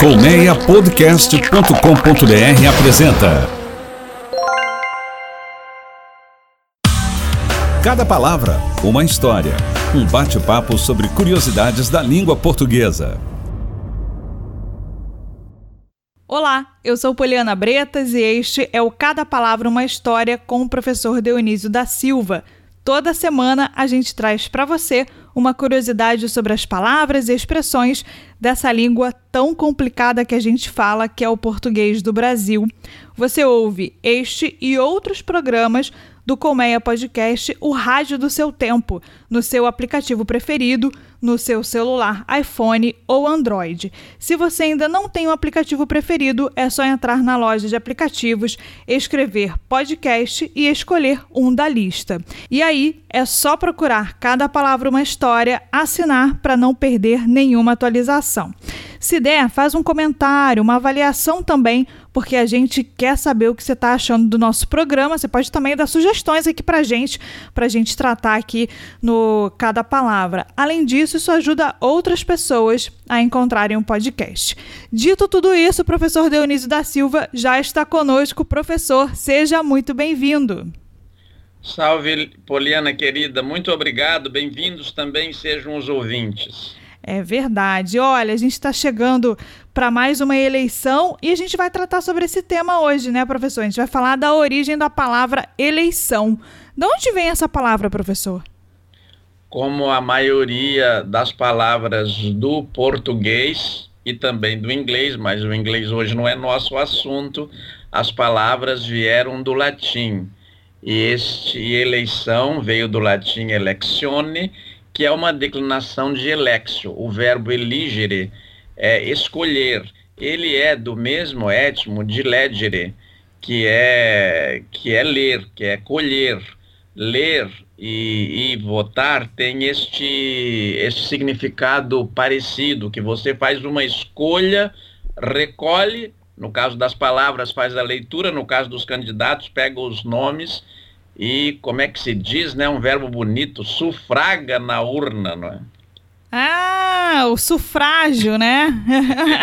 Colmeiapodcast.com.br apresenta Cada palavra, uma história. Um bate-papo sobre curiosidades da língua portuguesa. Olá, eu sou Poliana Bretas e este é o Cada Palavra uma História com o professor Dionísio da Silva. Toda semana a gente traz para você uma curiosidade sobre as palavras e expressões dessa língua tão complicada que a gente fala, que é o português do Brasil. Você ouve este e outros programas do Colmeia Podcast, o rádio do seu tempo, no seu aplicativo preferido, no seu celular iPhone ou Android. Se você ainda não tem um aplicativo preferido, é só entrar na loja de aplicativos, escrever podcast e escolher um da lista. E aí é só procurar cada palavra uma história, assinar para não perder nenhuma atualização. Se der, faz um comentário, uma avaliação também, porque a gente quer saber o que você está achando do nosso programa. Você pode também dar sugestões aqui para gente, para a gente tratar aqui no Cada Palavra. Além disso, isso ajuda outras pessoas a encontrarem o um podcast. Dito tudo isso, o professor Dionísio da Silva já está conosco. Professor, seja muito bem-vindo. Salve, Poliana querida, muito obrigado. Bem-vindos também sejam os ouvintes. É verdade. Olha, a gente está chegando para mais uma eleição e a gente vai tratar sobre esse tema hoje, né, professor? A gente vai falar da origem da palavra eleição. De onde vem essa palavra, professor? Como a maioria das palavras do português e também do inglês, mas o inglês hoje não é nosso assunto, as palavras vieram do latim. E este eleição veio do latim electione, que é uma declinação de elexio. O verbo eligere é escolher. Ele é do mesmo étimo de legere, que é, que é ler, que é colher. Ler e, e, votar tem este, este significado parecido, que você faz uma escolha, recolhe, no caso das palavras, faz a leitura, no caso dos candidatos, pega os nomes e como é que se diz, né? Um verbo bonito, sufraga na urna, não é? Ah, o sufrágio, né?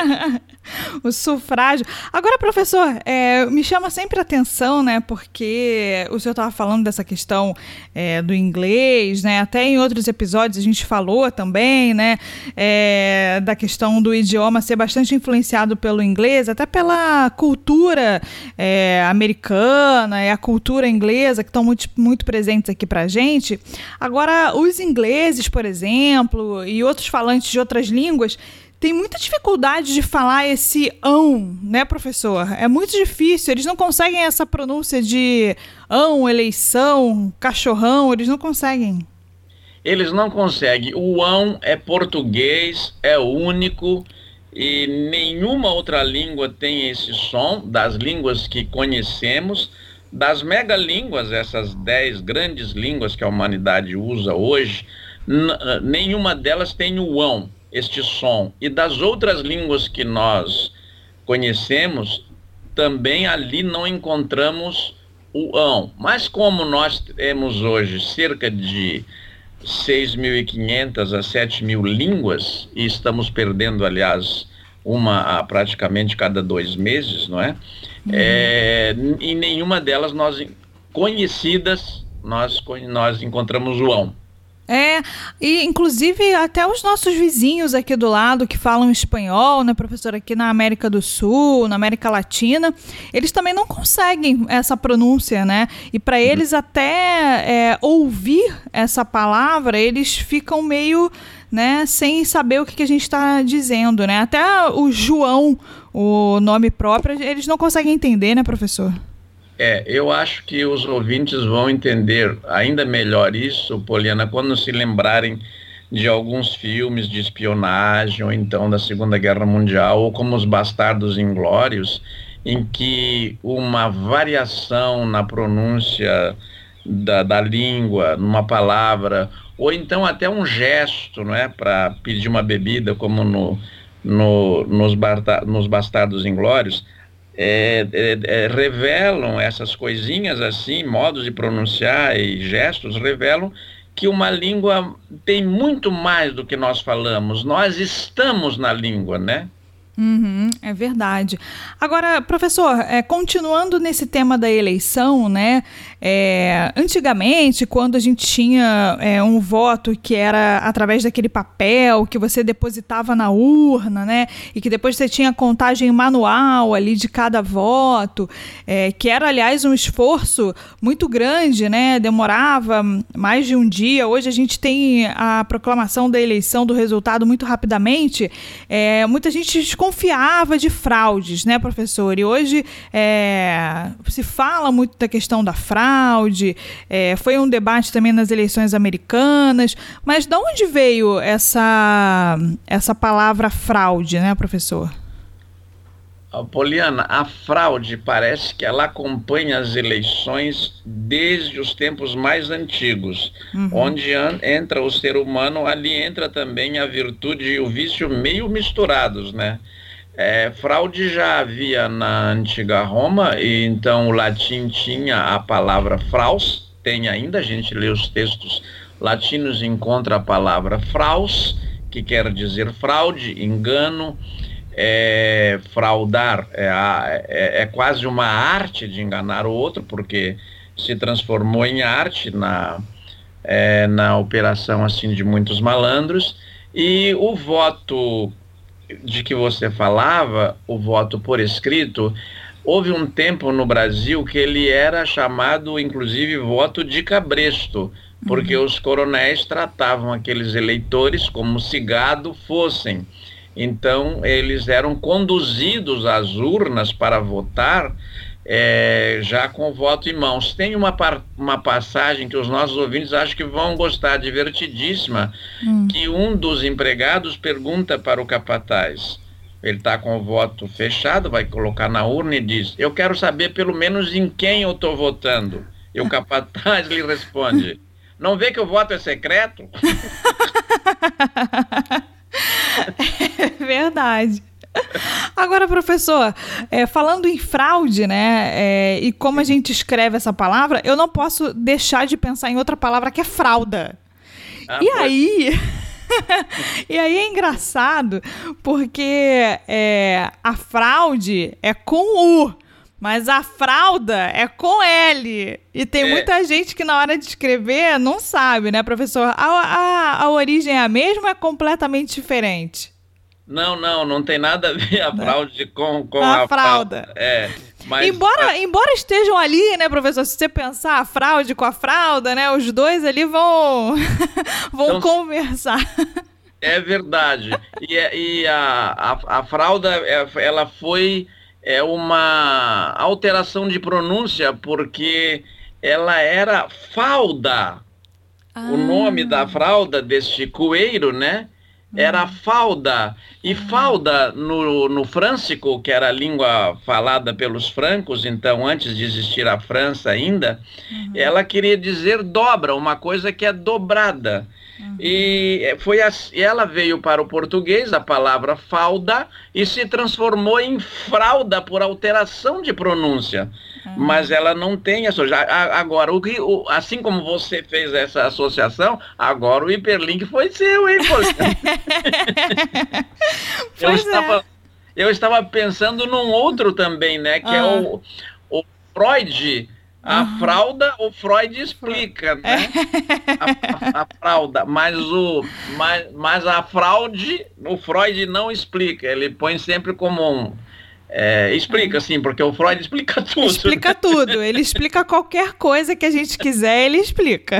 o sufrágio. Agora, professor, é, me chama sempre atenção, né? Porque o senhor estava falando dessa questão é, do inglês, né? Até em outros episódios a gente falou também, né? É, da questão do idioma ser bastante influenciado pelo inglês, até pela cultura é, americana e a cultura inglesa que estão muito, muito presentes aqui pra gente. Agora, os ingleses, por exemplo, e outros falantes de outras línguas tem muita dificuldade de falar esse ão, né, professor? É muito difícil. Eles não conseguem essa pronúncia de ão, eleição, cachorrão, eles não conseguem. Eles não conseguem. O ão é português, é único e nenhuma outra língua tem esse som das línguas que conhecemos. Das megalínguas, essas dez grandes línguas que a humanidade usa hoje, nenhuma delas tem o ão este som. E das outras línguas que nós conhecemos, também ali não encontramos o ão. Mas como nós temos hoje cerca de 6.500 a 7.000 línguas, e estamos perdendo, aliás, uma a praticamente cada dois meses, não é? Uhum. é em nenhuma delas nós conhecidas nós, nós encontramos o ão. É, e inclusive até os nossos vizinhos aqui do lado que falam espanhol, né, professor, aqui na América do Sul, na América Latina, eles também não conseguem essa pronúncia, né? E para uhum. eles até é, ouvir essa palavra, eles ficam meio, né, sem saber o que, que a gente está dizendo, né? Até o João, o nome próprio, eles não conseguem entender, né, professor? É, eu acho que os ouvintes vão entender ainda melhor isso, Poliana, quando se lembrarem de alguns filmes de espionagem, ou então da Segunda Guerra Mundial, ou como Os Bastardos Inglórios, em que uma variação na pronúncia da, da língua, numa palavra, ou então até um gesto, não é, para pedir uma bebida, como no, no, nos, nos Bastardos Inglórios, é, é, é, revelam essas coisinhas assim, modos de pronunciar e gestos, revelam que uma língua tem muito mais do que nós falamos. Nós estamos na língua, né? Uhum, é verdade. Agora, professor, é, continuando nesse tema da eleição, né? É, antigamente, quando a gente tinha é, um voto que era através daquele papel que você depositava na urna, né? E que depois você tinha contagem manual ali de cada voto, é, que era, aliás, um esforço muito grande, né? Demorava mais de um dia. Hoje a gente tem a proclamação da eleição do resultado muito rapidamente. É, muita gente desconfiava de fraudes, né, professor? E hoje é, se fala muito da questão da fraude, é, foi um debate também nas eleições americanas, mas de onde veio essa, essa palavra fraude, né, professor? Poliana, a fraude parece que ela acompanha as eleições desde os tempos mais antigos. Uhum. Onde entra o ser humano, ali entra também a virtude e o vício meio misturados, né? É, fraude já havia na antiga Roma, e então o latim tinha a palavra fraus, tem ainda, a gente lê os textos latinos e encontra a palavra fraus, que quer dizer fraude, engano, é, fraudar, é, é, é, quase uma arte de enganar o outro, porque se transformou em arte na, é, na operação assim de muitos malandros, e o voto de que você falava, o voto por escrito, houve um tempo no Brasil que ele era chamado, inclusive, voto de cabresto, porque uhum. os coronéis tratavam aqueles eleitores como se gado fossem. Então, eles eram conduzidos às urnas para votar é, já com o voto em mãos. Tem uma, uma passagem que os nossos ouvintes acho que vão gostar, divertidíssima, hum. que um dos empregados pergunta para o capataz. Ele está com o voto fechado, vai colocar na urna e diz: Eu quero saber pelo menos em quem eu estou votando. E o capataz lhe responde: Não vê que o voto é secreto? é verdade. Agora, professor, é, falando em fraude, né, é, e como a gente escreve essa palavra, eu não posso deixar de pensar em outra palavra que é fralda. Ah, e aí. e aí é engraçado porque é, a fraude é com U, mas a fralda é com L. E tem é. muita gente que na hora de escrever não sabe, né, professor? A, a, a origem é a mesma ou é completamente diferente? Não, não, não tem nada a ver a fraude com, com a, a fralda. fralda. É. Mas embora, a... embora estejam ali, né, professor? Se você pensar a fraude com a fralda, né? Os dois ali vão, vão então, conversar. É verdade. E, é, e a, a, a fralda, é, ela foi é, uma alteração de pronúncia, porque ela era falda. Ah. O nome da fralda deste coeiro, né? Era hum. falda. E falda no, no frâncico, que era a língua falada pelos francos, então antes de existir a França ainda, uhum. ela queria dizer dobra, uma coisa que é dobrada. Uhum. E foi assim, ela veio para o português, a palavra falda, e se transformou em fralda por alteração de pronúncia. Uhum. Mas ela não tem essa. Agora, o, o, assim como você fez essa associação, agora o hiperlink foi seu, hein, eu, estava, é. eu estava pensando num outro também, né? Que é o, o Freud a uhum. fralda, o Freud explica, né? A, a, a, fralda, mas, o, mas, mas a fraude, o Freud não explica, ele põe sempre como um. É, explica, sim, porque o Freud explica tudo. Explica tudo. Ele explica qualquer coisa que a gente quiser, ele explica.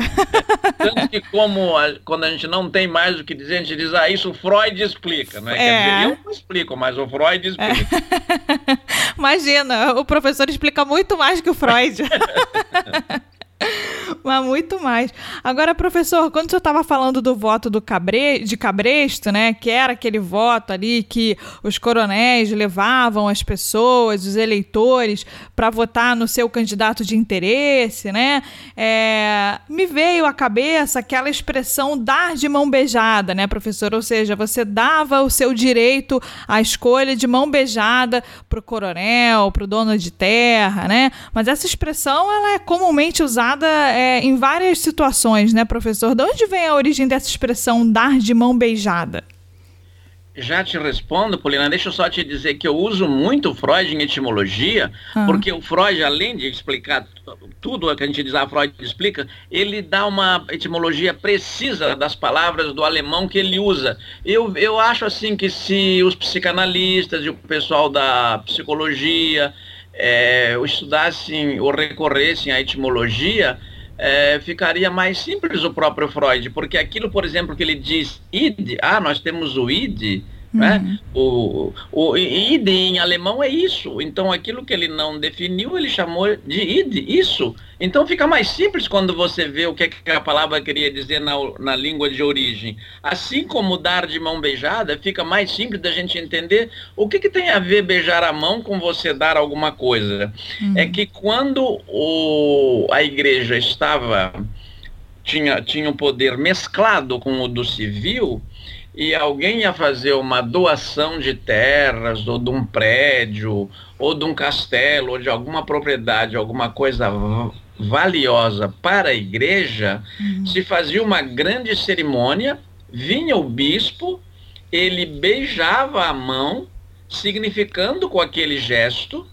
Tanto que como a, quando a gente não tem mais o que dizer, a gente diz, ah, isso o Freud explica, né? É. Quer dizer, eu não explico, mas o Freud explica. É. Imagina, o professor explica muito mais que o Freud. Mas muito mais. Agora, professor, quando o senhor estava falando do voto do Cabre... de Cabresto, né? Que era aquele voto ali que os coronéis levavam as pessoas, os eleitores, para votar no seu candidato de interesse, né? É... Me veio à cabeça aquela expressão dar de mão beijada, né, professor? Ou seja, você dava o seu direito à escolha de mão beijada para o coronel, para o dono de terra, né? Mas essa expressão ela é comumente usada é, em várias situações, né, professor? De onde vem a origem dessa expressão dar de mão beijada? já te respondo, Polina. Deixa eu só te dizer que eu uso muito Freud em etimologia, ah. porque o Freud, além de explicar tudo o que a gente diz, a Freud explica, ele dá uma etimologia precisa das palavras do alemão que ele usa. Eu, eu acho assim que se os psicanalistas e o pessoal da psicologia é, estudassem ou recorressem à etimologia, é, ficaria mais simples o próprio Freud, porque aquilo, por exemplo, que ele diz id, ah, nós temos o id, né? Uhum. O, o id em alemão é isso. Então aquilo que ele não definiu, ele chamou de id, isso. Então fica mais simples quando você vê o que, é que a palavra queria dizer na, na língua de origem. Assim como dar de mão beijada, fica mais simples da gente entender o que, que tem a ver beijar a mão com você dar alguma coisa. Uhum. É que quando o, a igreja estava tinha, tinha um poder mesclado com o do civil, e alguém ia fazer uma doação de terras, ou de um prédio, ou de um castelo, ou de alguma propriedade, alguma coisa valiosa para a igreja, uhum. se fazia uma grande cerimônia, vinha o bispo, ele beijava a mão, significando com aquele gesto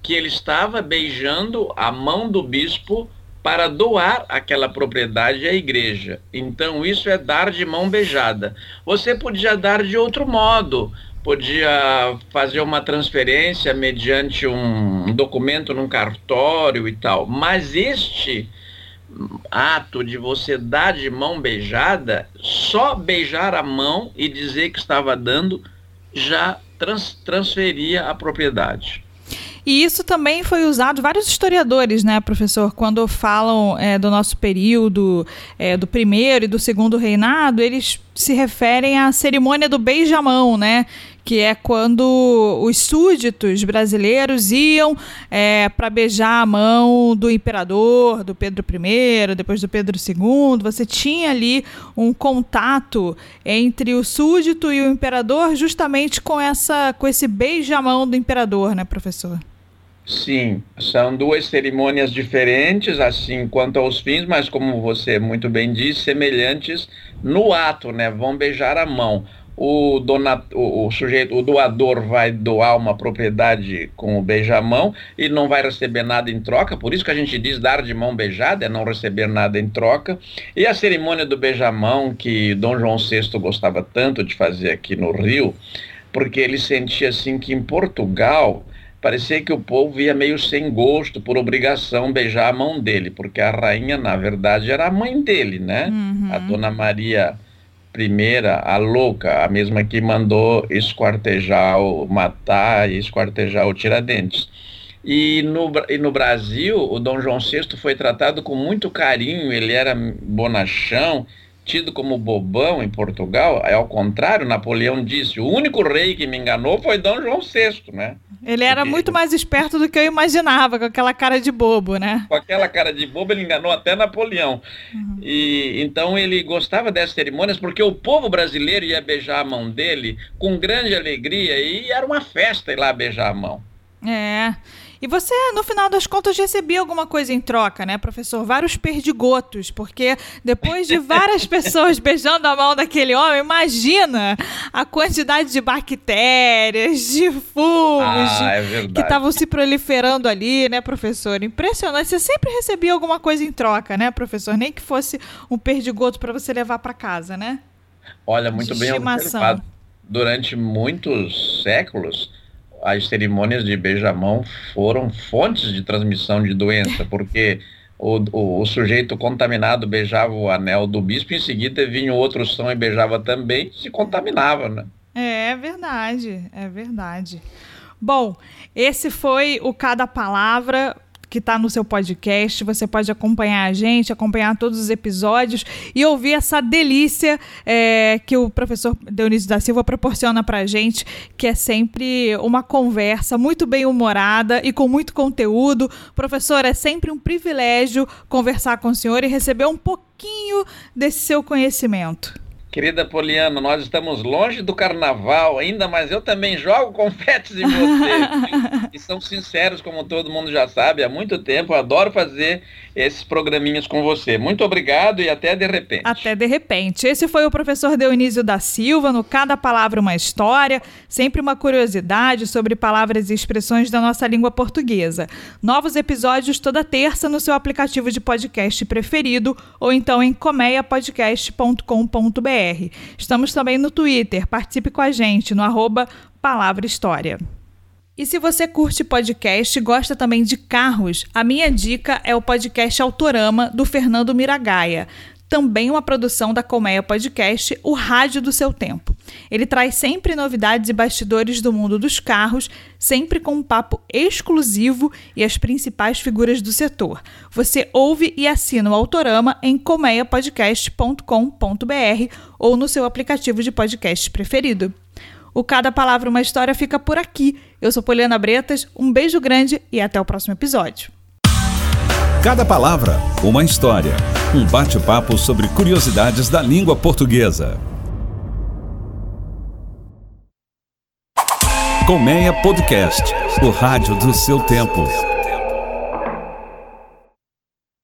que ele estava beijando a mão do bispo para doar aquela propriedade à igreja. Então, isso é dar de mão beijada. Você podia dar de outro modo, podia fazer uma transferência mediante um documento num cartório e tal, mas este ato de você dar de mão beijada, só beijar a mão e dizer que estava dando já trans transferia a propriedade. E isso também foi usado, vários historiadores, né, professor, quando falam é, do nosso período, é, do primeiro e do segundo reinado, eles se referem à cerimônia do beijamão, né? Que é quando os súditos brasileiros iam é, para beijar a mão do imperador, do Pedro I, depois do Pedro II. Você tinha ali um contato entre o súdito e o imperador, justamente com essa, com esse beijamão do imperador, né, professor? Sim, são duas cerimônias diferentes, assim quanto aos fins, mas como você muito bem disse, semelhantes no ato, né? Vão beijar a mão. O, donat, o, o sujeito, o doador vai doar uma propriedade com o beijamão e não vai receber nada em troca, por isso que a gente diz dar de mão beijada, é não receber nada em troca. E a cerimônia do beijamão, que Dom João VI gostava tanto de fazer aqui no Rio, porque ele sentia assim que em Portugal parecia que o povo ia meio sem gosto, por obrigação, beijar a mão dele, porque a rainha, na verdade, era a mãe dele, né? Uhum. A dona Maria I, a louca, a mesma que mandou esquartejar, o, matar e esquartejar o Tiradentes. E no, e no Brasil, o Dom João VI foi tratado com muito carinho, ele era bonachão, tido como bobão em Portugal, é ao contrário, Napoleão disse, o único rei que me enganou foi Dom João VI, né? Ele era Porque... muito mais esperto do que eu imaginava, com aquela cara de bobo, né? Com aquela cara de bobo, ele enganou até Napoleão. Uhum. E então ele gostava dessas cerimônias porque o povo brasileiro ia beijar a mão dele com grande alegria e era uma festa ir lá beijar a mão. É. E você, no final das contas, recebia alguma coisa em troca, né, professor? Vários perdigotos, porque depois de várias pessoas beijando a mão daquele homem, imagina a quantidade de bactérias, de fungos ah, é que estavam se proliferando ali, né, professor? Impressionante. Você sempre recebia alguma coisa em troca, né, professor? Nem que fosse um perdigoto para você levar para casa, né? Olha, muito de bem observado. Durante muitos séculos, as cerimônias de beijamão foram fontes de transmissão de doença, porque o, o, o, sujeito contaminado beijava o anel do bispo, em seguida vinha outro som e beijava também, se contaminava, né? É verdade, é verdade. Bom, esse foi o Cada Palavra que está no seu podcast. Você pode acompanhar a gente, acompanhar todos os episódios e ouvir essa delícia é, que o professor Dionísio da Silva proporciona para a gente, que é sempre uma conversa muito bem humorada e com muito conteúdo. Professor, é sempre um privilégio conversar com o senhor e receber um pouquinho desse seu conhecimento. Querida Poliana, nós estamos longe do carnaval ainda, mas eu também jogo confetes em você. e são sinceros, como todo mundo já sabe, há muito tempo. Eu adoro fazer esses programinhas com você. Muito obrigado e até de repente. Até de repente. Esse foi o professor Dionísio da Silva, no Cada Palavra uma História, sempre uma curiosidade sobre palavras e expressões da nossa língua portuguesa. Novos episódios toda terça no seu aplicativo de podcast preferido ou então em Estamos também no Twitter. Participe com a gente no arroba Palavra História. E se você curte podcast e gosta também de carros, a minha dica é o podcast Autorama, do Fernando Miragaia. Também uma produção da Colmeia Podcast, o rádio do seu tempo. Ele traz sempre novidades e bastidores do mundo dos carros, sempre com um papo exclusivo e as principais figuras do setor. Você ouve e assina o Autorama em colmeiapodcast.com.br ou no seu aplicativo de podcast preferido. O Cada Palavra Uma História fica por aqui. Eu sou Poliana Bretas, um beijo grande e até o próximo episódio. Cada Palavra Uma História. Um bate-papo sobre curiosidades da língua portuguesa. Colmeia Podcast, o rádio do seu tempo.